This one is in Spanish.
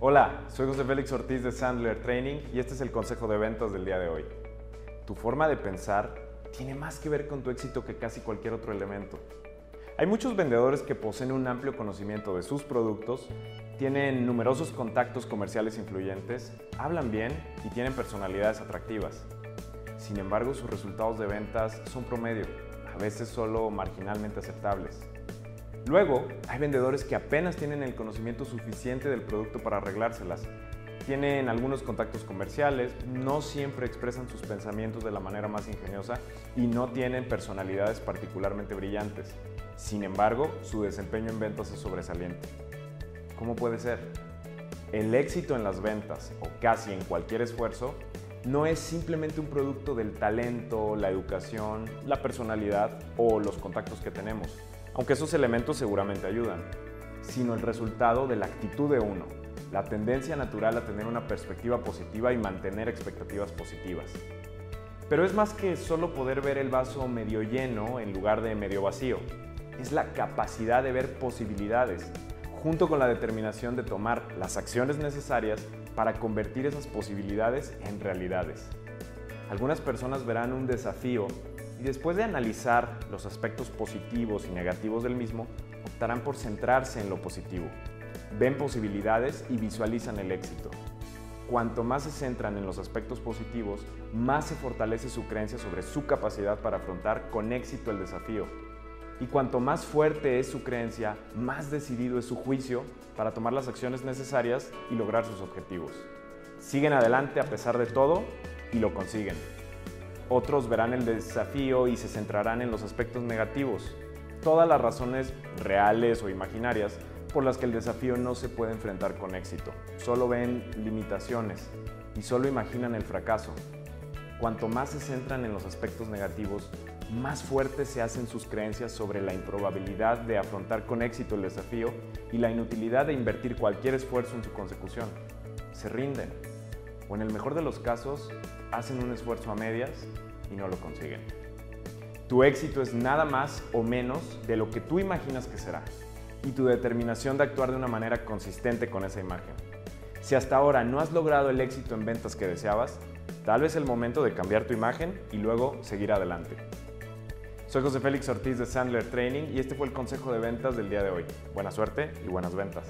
Hola, soy José Félix Ortiz de Sandler Training y este es el consejo de ventas del día de hoy. Tu forma de pensar tiene más que ver con tu éxito que casi cualquier otro elemento. Hay muchos vendedores que poseen un amplio conocimiento de sus productos, tienen numerosos contactos comerciales influyentes, hablan bien y tienen personalidades atractivas. Sin embargo, sus resultados de ventas son promedio, a veces solo marginalmente aceptables. Luego, hay vendedores que apenas tienen el conocimiento suficiente del producto para arreglárselas. Tienen algunos contactos comerciales, no siempre expresan sus pensamientos de la manera más ingeniosa y no tienen personalidades particularmente brillantes. Sin embargo, su desempeño en ventas es sobresaliente. ¿Cómo puede ser? El éxito en las ventas, o casi en cualquier esfuerzo, no es simplemente un producto del talento, la educación, la personalidad o los contactos que tenemos aunque esos elementos seguramente ayudan, sino el resultado de la actitud de uno, la tendencia natural a tener una perspectiva positiva y mantener expectativas positivas. Pero es más que solo poder ver el vaso medio lleno en lugar de medio vacío. Es la capacidad de ver posibilidades, junto con la determinación de tomar las acciones necesarias para convertir esas posibilidades en realidades. Algunas personas verán un desafío y después de analizar los aspectos positivos y negativos del mismo, optarán por centrarse en lo positivo. Ven posibilidades y visualizan el éxito. Cuanto más se centran en los aspectos positivos, más se fortalece su creencia sobre su capacidad para afrontar con éxito el desafío. Y cuanto más fuerte es su creencia, más decidido es su juicio para tomar las acciones necesarias y lograr sus objetivos. Siguen adelante a pesar de todo y lo consiguen. Otros verán el desafío y se centrarán en los aspectos negativos, todas las razones reales o imaginarias por las que el desafío no se puede enfrentar con éxito. Solo ven limitaciones y solo imaginan el fracaso. Cuanto más se centran en los aspectos negativos, más fuertes se hacen sus creencias sobre la improbabilidad de afrontar con éxito el desafío y la inutilidad de invertir cualquier esfuerzo en su consecución. Se rinden o en el mejor de los casos hacen un esfuerzo a medias y no lo consiguen. Tu éxito es nada más o menos de lo que tú imaginas que será y tu determinación de actuar de una manera consistente con esa imagen. Si hasta ahora no has logrado el éxito en ventas que deseabas, tal vez es el momento de cambiar tu imagen y luego seguir adelante. Soy José Félix Ortiz de Sandler Training y este fue el consejo de ventas del día de hoy. Buena suerte y buenas ventas.